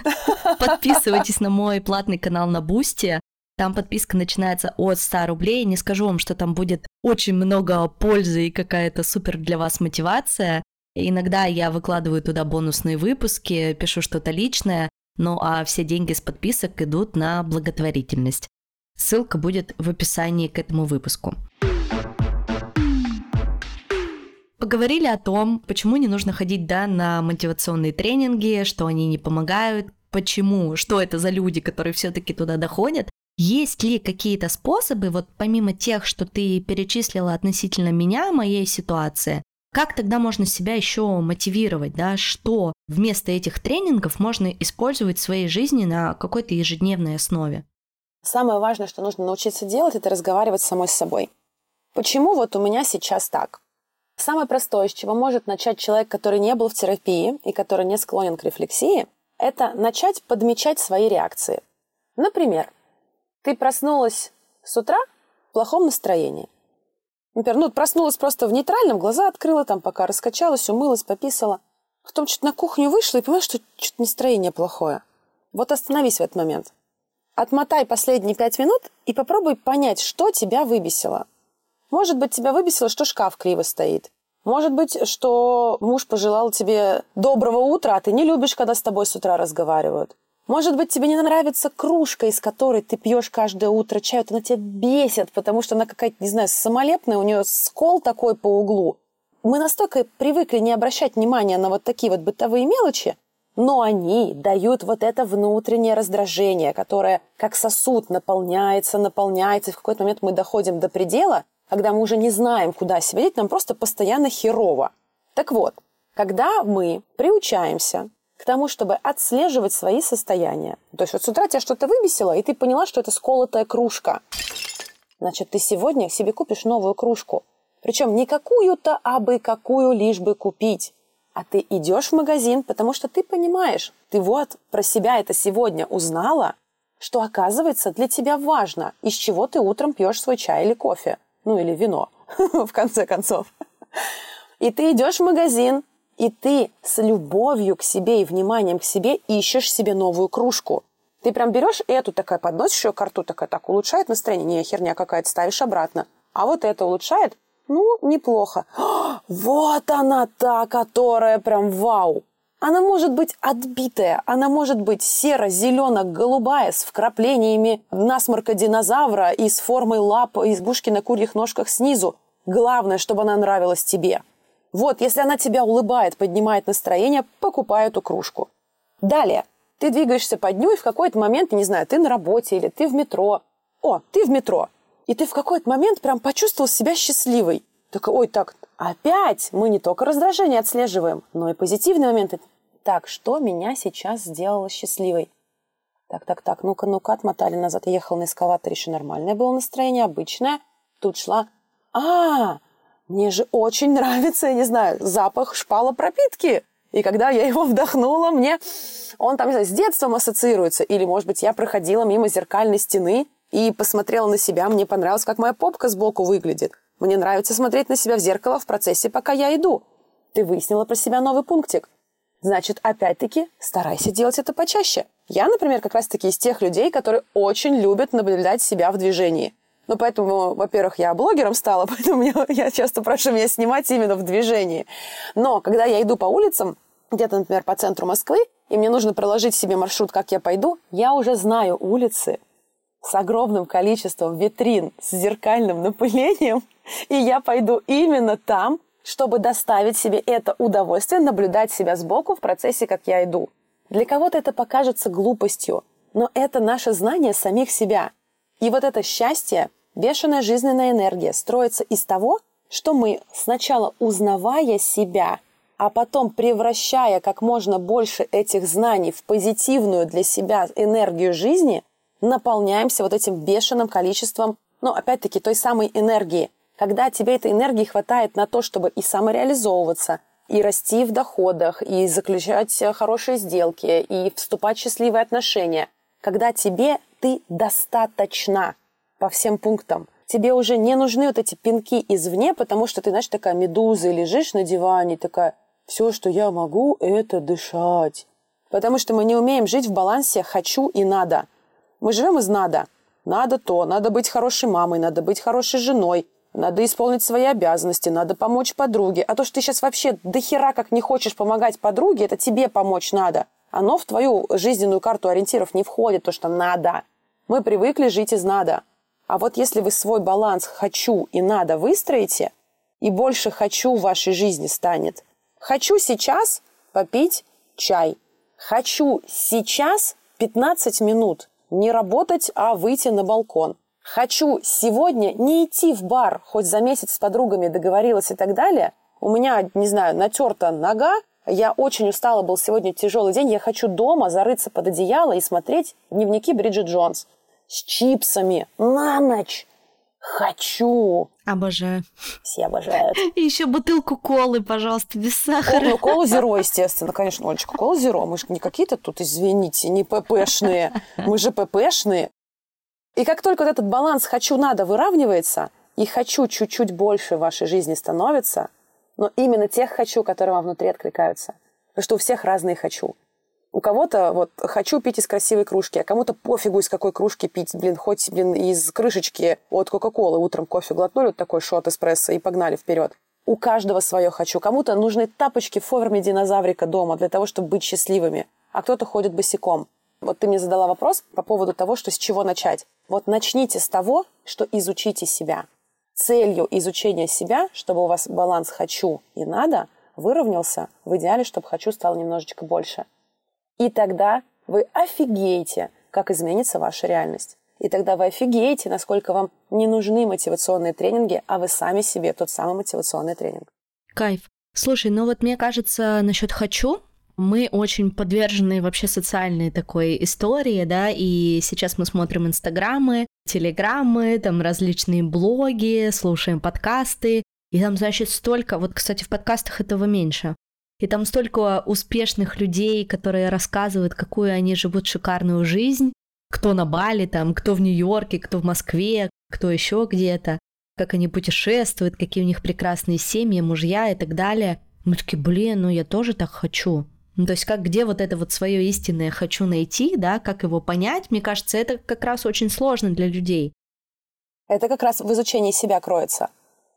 [laughs] Подписывайтесь на мой платный канал на Boosty. Там подписка начинается от 100 рублей. Не скажу вам, что там будет очень много пользы и какая-то супер для вас мотивация. Иногда я выкладываю туда бонусные выпуски, пишу что-то личное, ну а все деньги с подписок идут на благотворительность. Ссылка будет в описании к этому выпуску. Поговорили о том, почему не нужно ходить да, на мотивационные тренинги, что они не помогают, почему, что это за люди, которые все-таки туда доходят. Есть ли какие-то способы, вот помимо тех, что ты перечислила относительно меня, моей ситуации, как тогда можно себя еще мотивировать, да, что вместо этих тренингов можно использовать в своей жизни на какой-то ежедневной основе? Самое важное, что нужно научиться делать, это разговаривать с самой с собой. Почему вот у меня сейчас так? Самое простое, с чего может начать человек, который не был в терапии и который не склонен к рефлексии, это начать подмечать свои реакции. Например, ты проснулась с утра в плохом настроении. Например, ну, проснулась просто в нейтральном, глаза открыла, там пока раскачалась, умылась, пописала. Потом что-то на кухню вышла и понимаешь, что что-то настроение плохое. Вот остановись в этот момент. Отмотай последние пять минут и попробуй понять, что тебя выбесило. Может быть, тебя выбесило, что шкаф криво стоит. Может быть, что муж пожелал тебе доброго утра, а ты не любишь, когда с тобой с утра разговаривают. Может быть, тебе не нравится кружка, из которой ты пьешь каждое утро чай, вот она тебя бесит, потому что она какая-то, не знаю, самолепная, у нее скол такой по углу. Мы настолько привыкли не обращать внимания на вот такие вот бытовые мелочи, но они дают вот это внутреннее раздражение, которое как сосуд наполняется, наполняется, и в какой-то момент мы доходим до предела, когда мы уже не знаем, куда себя деть, нам просто постоянно херово. Так вот, когда мы приучаемся к тому, чтобы отслеживать свои состояния. То есть вот с утра тебя что-то выбесило, и ты поняла, что это сколотая кружка. Значит, ты сегодня себе купишь новую кружку. Причем не какую-то, а бы какую лишь бы купить. А ты идешь в магазин, потому что ты понимаешь, ты вот про себя это сегодня узнала, что оказывается для тебя важно, из чего ты утром пьешь свой чай или кофе. Ну или вино, [laughs] в конце концов. И ты идешь в магазин, и ты с любовью к себе и вниманием к себе ищешь себе новую кружку. Ты прям берешь эту такая, подносишь ее к рту, такая, так, улучшает настроение? Не, херня какая-то, ставишь обратно. А вот это улучшает? Ну, неплохо. [gasps] Вот она та, которая прям вау. Она может быть отбитая, она может быть серо-зелено-голубая с вкраплениями насморка динозавра и с формой лап избушки на курьих ножках снизу. Главное, чтобы она нравилась тебе. Вот, если она тебя улыбает, поднимает настроение, покупай эту кружку. Далее. Ты двигаешься по дню, и в какой-то момент, не знаю, ты на работе или ты в метро. О, ты в метро. И ты в какой-то момент прям почувствовал себя счастливой. Так, ой, так, опять мы не только раздражение отслеживаем, но и позитивные моменты. Так, что меня сейчас сделало счастливой? Так, так, так, ну-ка, ну-ка, отмотали назад. Я ехала на эскалаторе, еще нормальное было настроение, обычное. Тут шла а, мне же очень [laughs] нравится, я не знаю, запах шпала пропитки. И когда я его вдохнула, мне он там, не знаю, с детством ассоциируется. Или, может быть, я проходила мимо зеркальной стены и посмотрела на себя, мне понравилось, как моя попка сбоку выглядит. Мне нравится смотреть на себя в зеркало в процессе, пока я иду. Ты выяснила про себя новый пунктик. Значит, опять-таки, старайся делать это почаще. Я, например, как раз-таки из тех людей, которые очень любят наблюдать себя в движении. Ну, поэтому, во-первых, я блогером стала, [laughs] поэтому меня, я часто прошу меня снимать именно в движении. Но когда я иду по улицам, где-то, например, по центру Москвы, и мне нужно проложить себе маршрут, как я пойду, я уже знаю улицы с огромным количеством витрин, с зеркальным напылением, [laughs] и я пойду именно там, чтобы доставить себе это удовольствие, наблюдать себя сбоку в процессе, как я иду. Для кого-то это покажется глупостью, но это наше знание самих себя. И вот это счастье, бешеная жизненная энергия строится из того, что мы сначала узнавая себя, а потом превращая как можно больше этих знаний в позитивную для себя энергию жизни, наполняемся вот этим бешеным количеством, ну, опять-таки, той самой энергии – когда тебе этой энергии хватает на то, чтобы и самореализовываться, и расти в доходах, и заключать хорошие сделки, и вступать в счастливые отношения, когда тебе ты достаточно по всем пунктам. Тебе уже не нужны вот эти пинки извне, потому что ты, знаешь, такая медуза, лежишь на диване, такая, все, что я могу, это дышать. Потому что мы не умеем жить в балансе «хочу» и «надо». Мы живем из «надо». Надо то, надо быть хорошей мамой, надо быть хорошей женой, надо исполнить свои обязанности, надо помочь подруге. А то, что ты сейчас вообще до хера как не хочешь помогать подруге, это тебе помочь надо. Оно в твою жизненную карту ориентиров не входит, то, что надо. Мы привыкли жить из надо. А вот если вы свой баланс «хочу» и «надо» выстроите, и больше «хочу» в вашей жизни станет. Хочу сейчас попить чай. Хочу сейчас 15 минут не работать, а выйти на балкон. Хочу сегодня не идти в бар, хоть за месяц с подругами договорилась и так далее. У меня, не знаю, натерта нога, я очень устала, был сегодня тяжелый день. Я хочу дома зарыться под одеяло и смотреть дневники Бриджит Джонс с чипсами на ночь. Хочу. Обожаю. Все обожают. [laughs] И еще бутылку колы, пожалуйста, без сахара. Ну, колу зеро, естественно, конечно, Олечка, кола зеро. Мы же не какие-то тут, извините, не ППшные. Мы же ППшные. И как только вот этот баланс «хочу-надо» выравнивается, и «хочу» чуть-чуть больше в вашей жизни становится, но именно тех «хочу», которые вам внутри откликаются. Потому что у всех разные «хочу». У кого-то вот хочу пить из красивой кружки, а кому-то пофигу из какой кружки пить, блин, хоть, блин, из крышечки от Кока-Колы утром кофе глотнули, вот такой шот эспрессо и погнали вперед. У каждого свое хочу. Кому-то нужны тапочки в форме динозаврика дома для того, чтобы быть счастливыми, а кто-то ходит босиком. Вот ты мне задала вопрос по поводу того, что с чего начать. Вот начните с того, что изучите себя. Целью изучения себя, чтобы у вас баланс «хочу» и «надо» выровнялся, в идеале, чтобы «хочу» стало немножечко больше. И тогда вы офигеете, как изменится ваша реальность. И тогда вы офигеете, насколько вам не нужны мотивационные тренинги, а вы сами себе тот самый мотивационный тренинг. Кайф. Слушай, ну вот мне кажется, насчет «хочу» мы очень подвержены вообще социальной такой истории, да, и сейчас мы смотрим инстаграмы, телеграммы, там различные блоги, слушаем подкасты, и там, значит, столько, вот, кстати, в подкастах этого меньше, и там столько успешных людей, которые рассказывают, какую они живут шикарную жизнь, кто на Бали, там, кто в Нью-Йорке, кто в Москве, кто еще где-то, как они путешествуют, какие у них прекрасные семьи, мужья и так далее. Мы такие, блин, ну я тоже так хочу. Ну, то есть как где вот это вот свое истинное хочу найти, да, как его понять, мне кажется, это как раз очень сложно для людей. Это как раз в изучении себя кроется.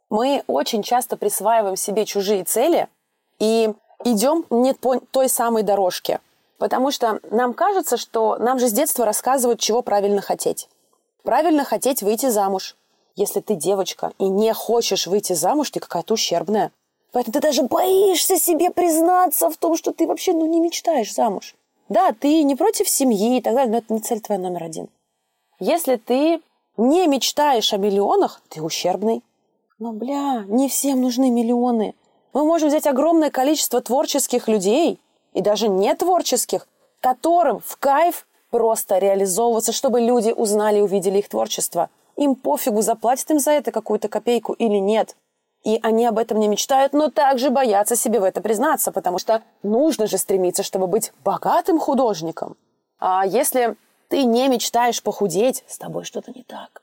Мы очень часто присваиваем себе чужие цели и идем не по той самой дорожке. Потому что нам кажется, что нам же с детства рассказывают, чего правильно хотеть. Правильно хотеть выйти замуж. Если ты девочка и не хочешь выйти замуж, ты какая-то ущербная. Поэтому ты даже боишься себе признаться в том, что ты вообще ну, не мечтаешь замуж. Да, ты не против семьи и так далее, но это не цель твоя номер один. Если ты не мечтаешь о миллионах, ты ущербный. Но, бля, не всем нужны миллионы. Мы можем взять огромное количество творческих людей, и даже не творческих, которым в кайф просто реализовываться, чтобы люди узнали и увидели их творчество. Им пофигу, заплатят им за это какую-то копейку или нет. И они об этом не мечтают, но также боятся себе в это признаться, потому что нужно же стремиться, чтобы быть богатым художником. А если ты не мечтаешь похудеть, с тобой что-то не так.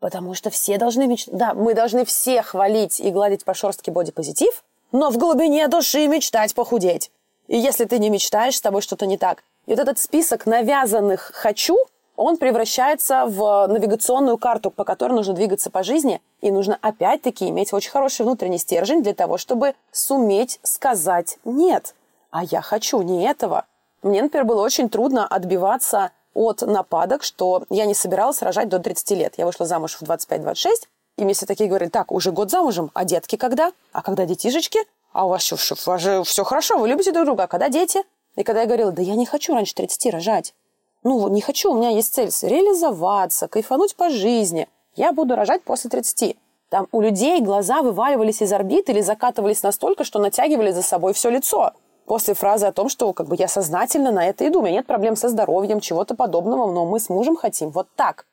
Потому что все должны мечтать. Да, мы должны все хвалить и гладить по шерстке бодипозитив, но в глубине души мечтать похудеть. И если ты не мечтаешь, с тобой что-то не так. И вот этот список навязанных «хочу», он превращается в навигационную карту, по которой нужно двигаться по жизни. И нужно опять-таки иметь очень хороший внутренний стержень для того, чтобы суметь сказать «нет». А я хочу не этого. Мне, например, было очень трудно отбиваться от нападок, что я не собиралась рожать до 30 лет. Я вышла замуж в 25-26, и мне все такие говорили, так, уже год замужем, а детки когда? А когда детишечки? А у вас, у вас же все хорошо, вы любите друг друга, а когда дети? И когда я говорила, да я не хочу раньше 30 рожать. Ну, не хочу, у меня есть цель реализоваться, кайфануть по жизни. Я буду рожать после 30. Там у людей глаза вываливались из орбит или закатывались настолько, что натягивали за собой все лицо после фразы о том, что как бы я сознательно на это иду, у меня нет проблем со здоровьем, чего-то подобного, но мы с мужем хотим вот так.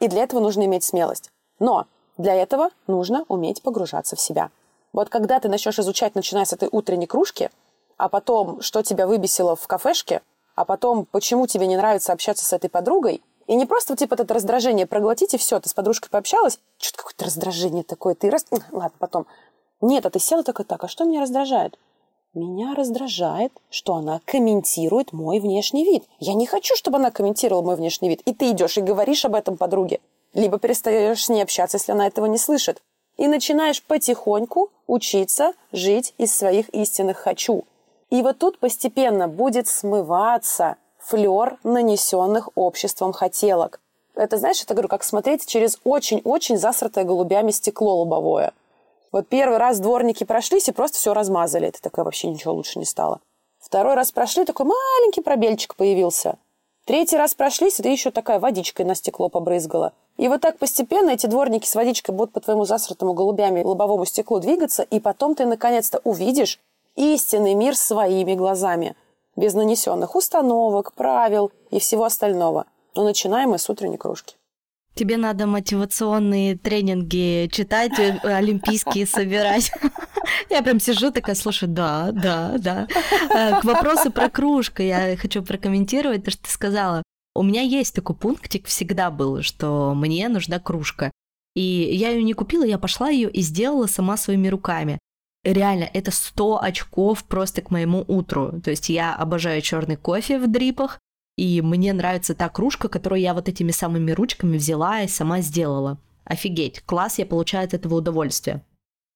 И для этого нужно иметь смелость. Но для этого нужно уметь погружаться в себя. Вот когда ты начнешь изучать, начиная с этой утренней кружки, а потом, что тебя выбесило в кафешке, а потом, почему тебе не нравится общаться с этой подругой, и не просто типа это раздражение проглотить и все, ты с подружкой пообщалась, что-то какое-то раздражение такое, ты раз... Ладно, потом. Нет, а ты села такая, так, а что меня раздражает? Меня раздражает, что она комментирует мой внешний вид. Я не хочу, чтобы она комментировала мой внешний вид. И ты идешь и говоришь об этом подруге. Либо перестаешь с ней общаться, если она этого не слышит. И начинаешь потихоньку учиться жить из своих истинных «хочу». И вот тут постепенно будет смываться флер нанесенных обществом хотелок. Это, знаешь, это говорю, как смотреть через очень-очень засратое голубями стекло лобовое – вот первый раз дворники прошлись и просто все размазали. Это такое вообще ничего лучше не стало. Второй раз прошли, такой маленький пробельчик появился. Третий раз прошлись, и ты еще такая водичкой на стекло побрызгала. И вот так постепенно эти дворники с водичкой будут по твоему засратому голубями лобовому стеклу двигаться, и потом ты наконец-то увидишь истинный мир своими глазами, без нанесенных установок, правил и всего остального. Но начинаем мы с утренней кружки. Тебе надо мотивационные тренинги читать, э, олимпийские собирать. [laughs] Я прям сижу такая, слушай, да, да, да. Э, к вопросу про кружку я хочу прокомментировать то, что ты сказала. У меня есть такой пунктик, всегда был, что мне нужна кружка. И я ее не купила, я пошла ее и сделала сама своими руками. Реально, это 100 очков просто к моему утру. То есть я обожаю черный кофе в дрипах, и мне нравится та кружка, которую я вот этими самыми ручками взяла и сама сделала. Офигеть, класс, я получаю от этого удовольствие.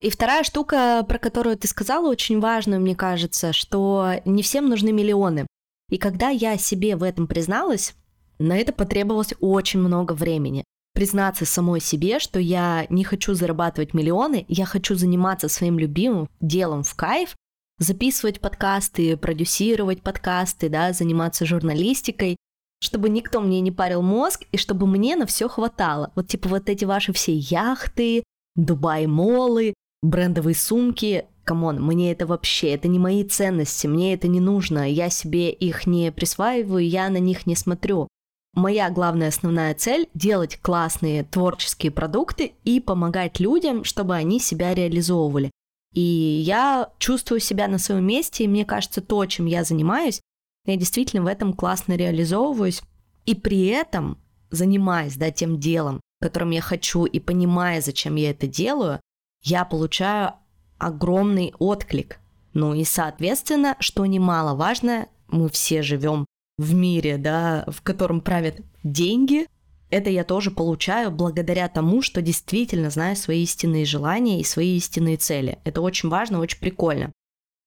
И вторая штука, про которую ты сказала, очень важную, мне кажется, что не всем нужны миллионы. И когда я себе в этом призналась, на это потребовалось очень много времени. Признаться самой себе, что я не хочу зарабатывать миллионы, я хочу заниматься своим любимым делом в кайф, записывать подкасты, продюсировать подкасты, да, заниматься журналистикой, чтобы никто мне не парил мозг и чтобы мне на все хватало. Вот типа вот эти ваши все яхты, Дубай-молы, брендовые сумки, come on, мне это вообще, это не мои ценности, мне это не нужно, я себе их не присваиваю, я на них не смотрю. Моя главная основная цель – делать классные творческие продукты и помогать людям, чтобы они себя реализовывали. И я чувствую себя на своем месте, и мне кажется, то, чем я занимаюсь, я действительно в этом классно реализовываюсь. И при этом, занимаясь да, тем делом, которым я хочу, и понимая, зачем я это делаю, я получаю огромный отклик. Ну и, соответственно, что немаловажно, мы все живем в мире, да, в котором правят деньги, это я тоже получаю благодаря тому, что действительно знаю свои истинные желания и свои истинные цели. Это очень важно, очень прикольно.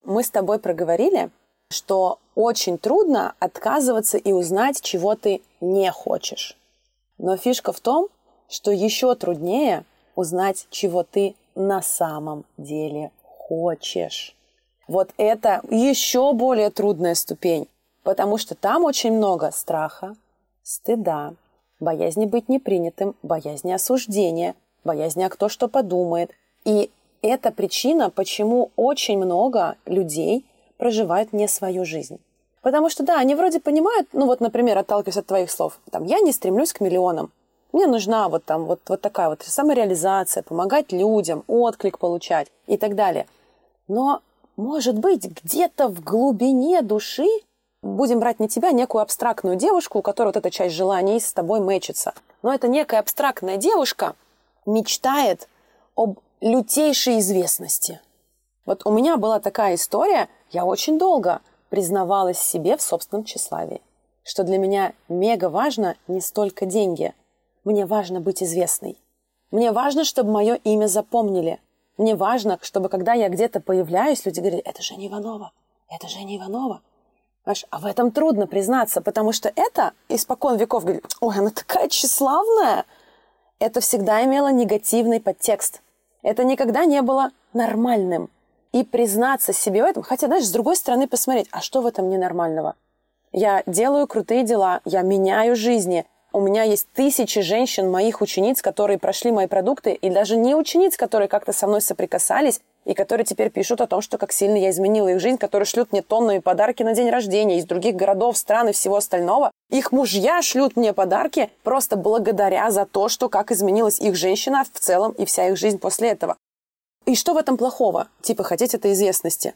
Мы с тобой проговорили, что очень трудно отказываться и узнать, чего ты не хочешь. Но фишка в том, что еще труднее узнать, чего ты на самом деле хочешь. Вот это еще более трудная ступень, потому что там очень много страха, стыда, боязни быть непринятым, боязни осуждения, боязни, а кто что подумает. И это причина, почему очень много людей проживают не свою жизнь. Потому что, да, они вроде понимают, ну вот, например, отталкиваясь от твоих слов, там, я не стремлюсь к миллионам. Мне нужна вот там вот, вот такая вот самореализация, помогать людям, отклик получать и так далее. Но, может быть, где-то в глубине души будем брать не тебя, некую абстрактную девушку, у которой вот эта часть желаний с тобой мэчится. Но эта некая абстрактная девушка мечтает об лютейшей известности. Вот у меня была такая история, я очень долго признавалась себе в собственном тщеславии, что для меня мега важно не столько деньги, мне важно быть известной. Мне важно, чтобы мое имя запомнили. Мне важно, чтобы когда я где-то появляюсь, люди говорили, это Женя Иванова, это Женя Иванова. Понимаешь? А в этом трудно признаться, потому что это испокон веков говорит, ой, она такая тщеславная. Это всегда имело негативный подтекст. Это никогда не было нормальным. И признаться себе в этом, хотя, знаешь, с другой стороны посмотреть, а что в этом ненормального? Я делаю крутые дела, я меняю жизни, у меня есть тысячи женщин, моих учениц, которые прошли мои продукты, и даже не учениц, которые как-то со мной соприкасались, и которые теперь пишут о том, что как сильно я изменила их жизнь, которые шлют мне тоннами подарки на день рождения из других городов, стран и всего остального. Их мужья шлют мне подарки просто благодаря за то, что как изменилась их женщина в целом и вся их жизнь после этого. И что в этом плохого? Типа хотеть этой известности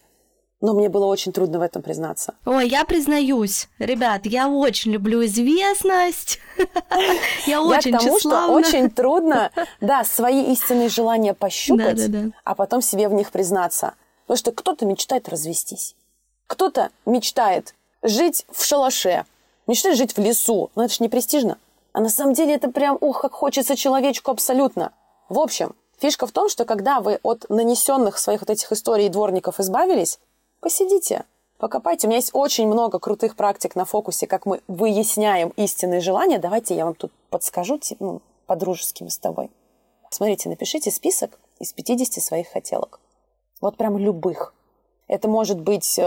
но мне было очень трудно в этом признаться. Ой, я признаюсь, ребят, я очень люблю известность. [laughs] Я очень Я к тому, что очень трудно, да, свои истинные желания пощупать, а потом себе в них признаться. Потому что кто-то мечтает развестись, кто-то мечтает жить в шалаше, мечтает жить в лесу. Но это же не престижно. А на самом деле это прям, ух, как хочется человечку абсолютно. В общем, фишка в том, что когда вы от нанесенных своих вот этих историй дворников избавились, посидите, покопайте. У меня есть очень много крутых практик на фокусе, как мы выясняем истинные желания. Давайте я вам тут подскажу, ну, по-дружески с тобой. Смотрите, напишите список из 50 своих хотелок. Вот прям любых. Это может быть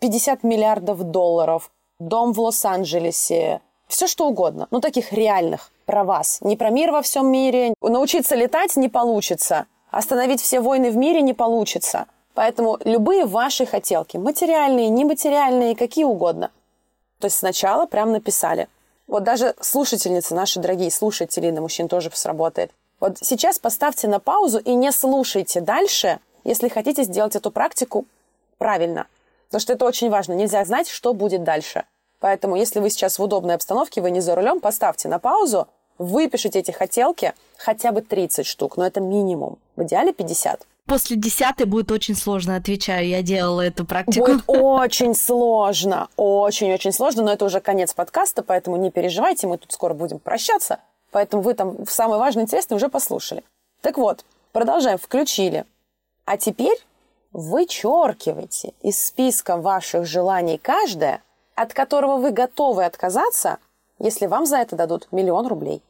50 э, миллиардов долларов, дом в Лос-Анджелесе, все что угодно. Ну, таких реальных, про вас. Не про мир во всем мире. Научиться летать не получится. Остановить все войны в мире не получится. Поэтому любые ваши хотелки, материальные, нематериальные, какие угодно. То есть сначала прям написали. Вот даже слушательницы, наши дорогие слушатели, на мужчин тоже сработает. Вот сейчас поставьте на паузу и не слушайте дальше, если хотите сделать эту практику правильно. Потому что это очень важно. Нельзя знать, что будет дальше. Поэтому, если вы сейчас в удобной обстановке, вы не за рулем, поставьте на паузу, выпишите эти хотелки, хотя бы 30 штук, но это минимум. В идеале 50 после десятой будет очень сложно, отвечаю. Я делала эту практику. Будет [laughs] очень сложно, очень-очень сложно, но это уже конец подкаста, поэтому не переживайте, мы тут скоро будем прощаться. Поэтому вы там самое важное, интересное уже послушали. Так вот, продолжаем. Включили. А теперь вычеркивайте из списка ваших желаний каждое, от которого вы готовы отказаться, если вам за это дадут миллион рублей.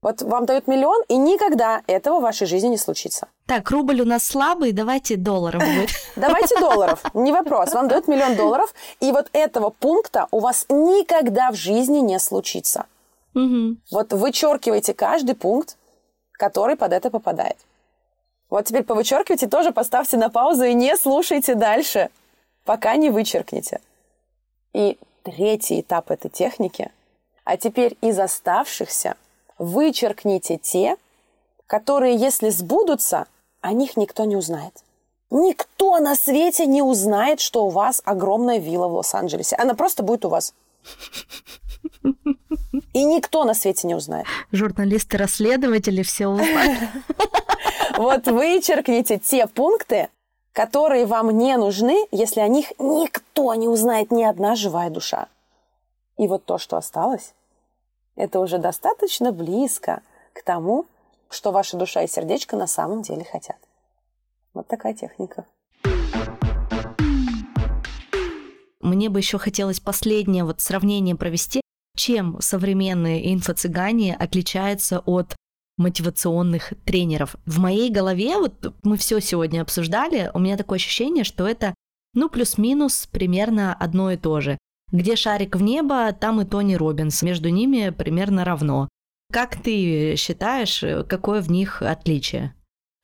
Вот вам дают миллион, и никогда этого в вашей жизни не случится. Так, рубль у нас слабый, давайте долларов будет. [laughs] Давайте долларов, не вопрос. Вам дают миллион долларов, и вот этого пункта у вас никогда в жизни не случится. Вот вычеркивайте каждый пункт, который под это попадает. Вот теперь повычеркивайте, тоже поставьте на паузу и не слушайте дальше, пока не вычеркнете. И третий этап этой техники. А теперь из оставшихся – вычеркните те, которые, если сбудутся, о них никто не узнает. Никто на свете не узнает, что у вас огромная вилла в Лос-Анджелесе. Она просто будет у вас. И никто на свете не узнает. Журналисты, расследователи все узнают. [laughs] Вот вычеркните те пункты, которые вам не нужны, если о них никто не узнает, ни одна живая душа. И вот то, что осталось, это уже достаточно близко к тому, что ваша душа и сердечко на самом деле хотят. Вот такая техника. Мне бы еще хотелось последнее вот сравнение провести, чем современные инфо-цыгане отличаются от мотивационных тренеров. В моей голове, вот мы все сегодня обсуждали, у меня такое ощущение, что это, ну, плюс-минус примерно одно и то же. Где шарик в небо, там и Тони Робинс. Между ними примерно равно. Как ты считаешь, какое в них отличие?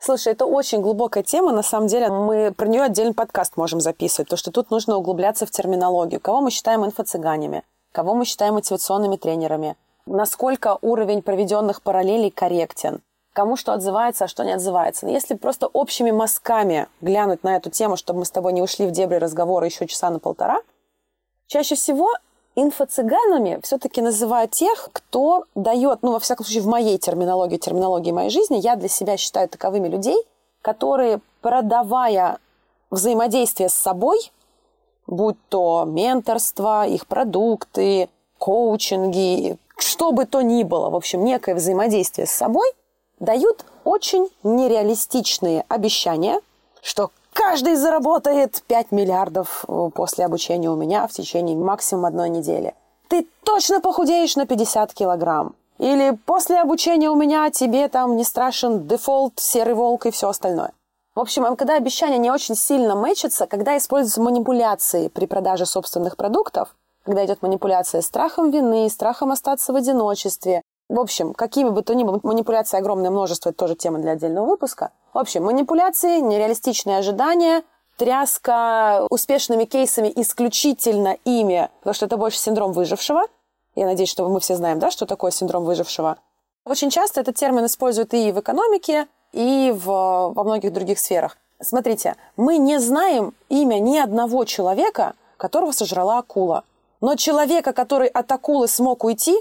Слушай, это очень глубокая тема. На самом деле мы про нее отдельный подкаст можем записывать, потому что тут нужно углубляться в терминологию. Кого мы считаем инфо-цыганями? Кого мы считаем мотивационными тренерами? насколько уровень проведенных параллелей корректен, кому что отзывается, а что не отзывается. Но если просто общими мазками глянуть на эту тему, чтобы мы с тобой не ушли в дебри разговора еще часа на полтора, чаще всего инфо-цыганами все-таки называют тех, кто дает, ну, во всяком случае, в моей терминологии, терминологии моей жизни, я для себя считаю таковыми людей, которые, продавая взаимодействие с собой, будь то менторство, их продукты, коучинги, что бы то ни было, в общем, некое взаимодействие с собой, дают очень нереалистичные обещания, что каждый заработает 5 миллиардов э, после обучения у меня в течение максимум одной недели. Ты точно похудеешь на 50 килограмм. Или после обучения у меня тебе там не страшен дефолт, серый волк и все остальное. В общем, когда обещания не очень сильно мэчатся, когда используются манипуляции при продаже собственных продуктов, когда идет манипуляция страхом вины, страхом остаться в одиночестве, в общем, какими бы то ни было, манипуляции огромное множество, это тоже тема для отдельного выпуска. В общем, манипуляции, нереалистичные ожидания, тряска успешными кейсами исключительно ими, потому что это больше синдром выжившего. Я надеюсь, что мы все знаем, да, что такое синдром выжившего. Очень часто этот термин используют и в экономике, и в, во многих других сферах. Смотрите, мы не знаем имя ни одного человека, которого сожрала акула. Но человека, который от акулы смог уйти,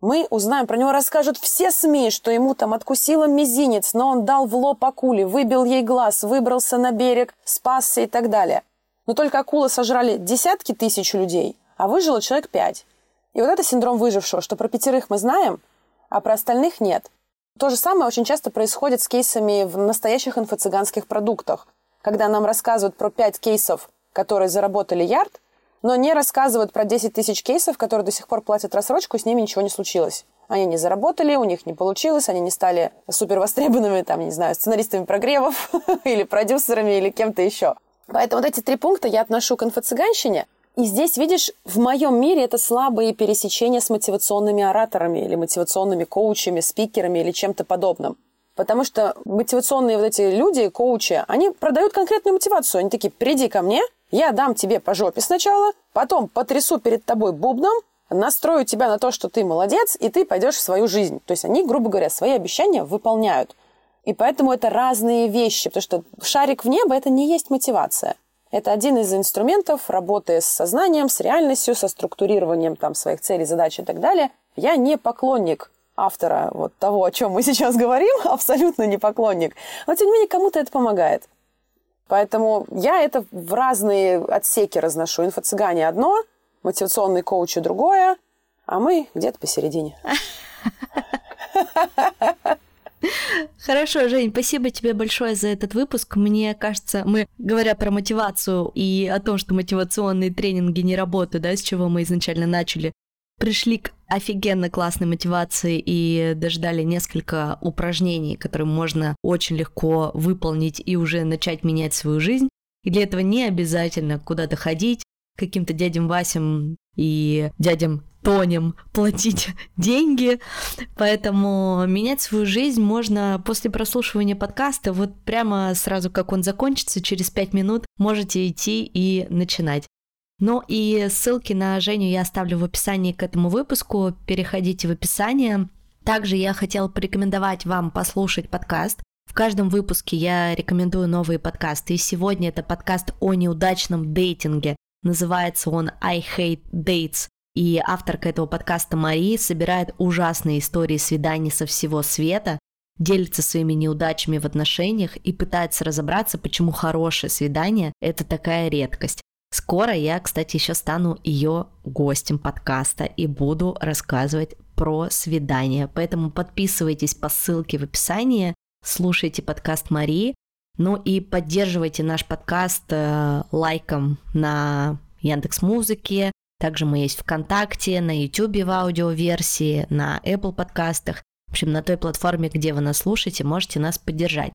мы узнаем, про него расскажут все СМИ, что ему там откусило мизинец, но он дал в лоб акуле, выбил ей глаз, выбрался на берег, спасся и так далее. Но только акулы сожрали десятки тысяч людей, а выжило человек пять. И вот это синдром выжившего, что про пятерых мы знаем, а про остальных нет. То же самое очень часто происходит с кейсами в настоящих инфо-цыганских продуктах, когда нам рассказывают про пять кейсов, которые заработали ярд, но не рассказывают про 10 тысяч кейсов, которые до сих пор платят рассрочку, и с ними ничего не случилось. Они не заработали, у них не получилось, они не стали супер востребованными, там, не знаю, сценаристами прогревов [laughs] или продюсерами или кем-то еще. Поэтому вот эти три пункта я отношу к инфо-цыганщине. И здесь, видишь, в моем мире это слабые пересечения с мотивационными ораторами или мотивационными коучами, спикерами или чем-то подобным. Потому что мотивационные вот эти люди, коучи, они продают конкретную мотивацию. Они такие, приди ко мне, я дам тебе по жопе сначала, потом потрясу перед тобой бубном, настрою тебя на то, что ты молодец, и ты пойдешь в свою жизнь. То есть они, грубо говоря, свои обещания выполняют. И поэтому это разные вещи, потому что шарик в небо – это не есть мотивация. Это один из инструментов работы с сознанием, с реальностью, со структурированием там, своих целей, задач и так далее. Я не поклонник автора вот того, о чем мы сейчас говорим, [laughs] абсолютно не поклонник. Но, тем не менее, кому-то это помогает. Поэтому я это в разные отсеки разношу. Инфо-цыгане одно, мотивационный коучи другое, а мы где-то посередине. Хорошо, Жень, спасибо тебе большое за этот выпуск. Мне кажется, мы, говоря про мотивацию и о том, что мотивационные тренинги не работают, да, с чего мы изначально начали, пришли к офигенно классной мотивации и дождали несколько упражнений, которые можно очень легко выполнить и уже начать менять свою жизнь. И для этого не обязательно куда-то ходить, каким-то дядям Васям и дядям Тонем платить [laughs] деньги. Поэтому менять свою жизнь можно после прослушивания подкаста. Вот прямо сразу, как он закончится, через пять минут можете идти и начинать. Ну и ссылки на Женю я оставлю в описании к этому выпуску. Переходите в описание. Также я хотела порекомендовать вам послушать подкаст. В каждом выпуске я рекомендую новые подкасты. И сегодня это подкаст о неудачном дейтинге. Называется он I Hate Dates. И авторка этого подкаста Мария собирает ужасные истории свиданий со всего света, делится своими неудачами в отношениях и пытается разобраться, почему хорошее свидание – это такая редкость. Скоро я, кстати, еще стану ее гостем подкаста и буду рассказывать про свидание. Поэтому подписывайтесь по ссылке в описании, слушайте подкаст Марии, ну и поддерживайте наш подкаст э, лайком на Яндекс Музыке. Также мы есть ВКонтакте, на YouTube в аудиоверсии, на Apple подкастах. В общем, на той платформе, где вы нас слушаете, можете нас поддержать.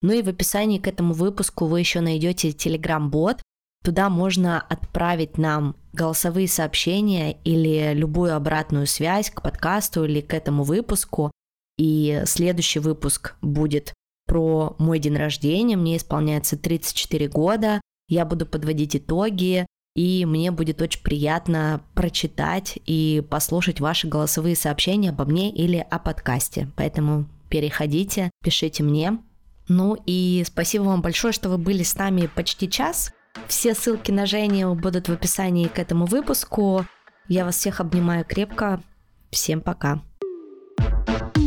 Ну и в описании к этому выпуску вы еще найдете Telegram-бот, Туда можно отправить нам голосовые сообщения или любую обратную связь к подкасту или к этому выпуску. И следующий выпуск будет про мой день рождения. Мне исполняется 34 года. Я буду подводить итоги и мне будет очень приятно прочитать и послушать ваши голосовые сообщения обо мне или о подкасте. Поэтому переходите, пишите мне. Ну и спасибо вам большое, что вы были с нами почти час. Все ссылки на Женю будут в описании к этому выпуску. Я вас всех обнимаю крепко. Всем пока. thank you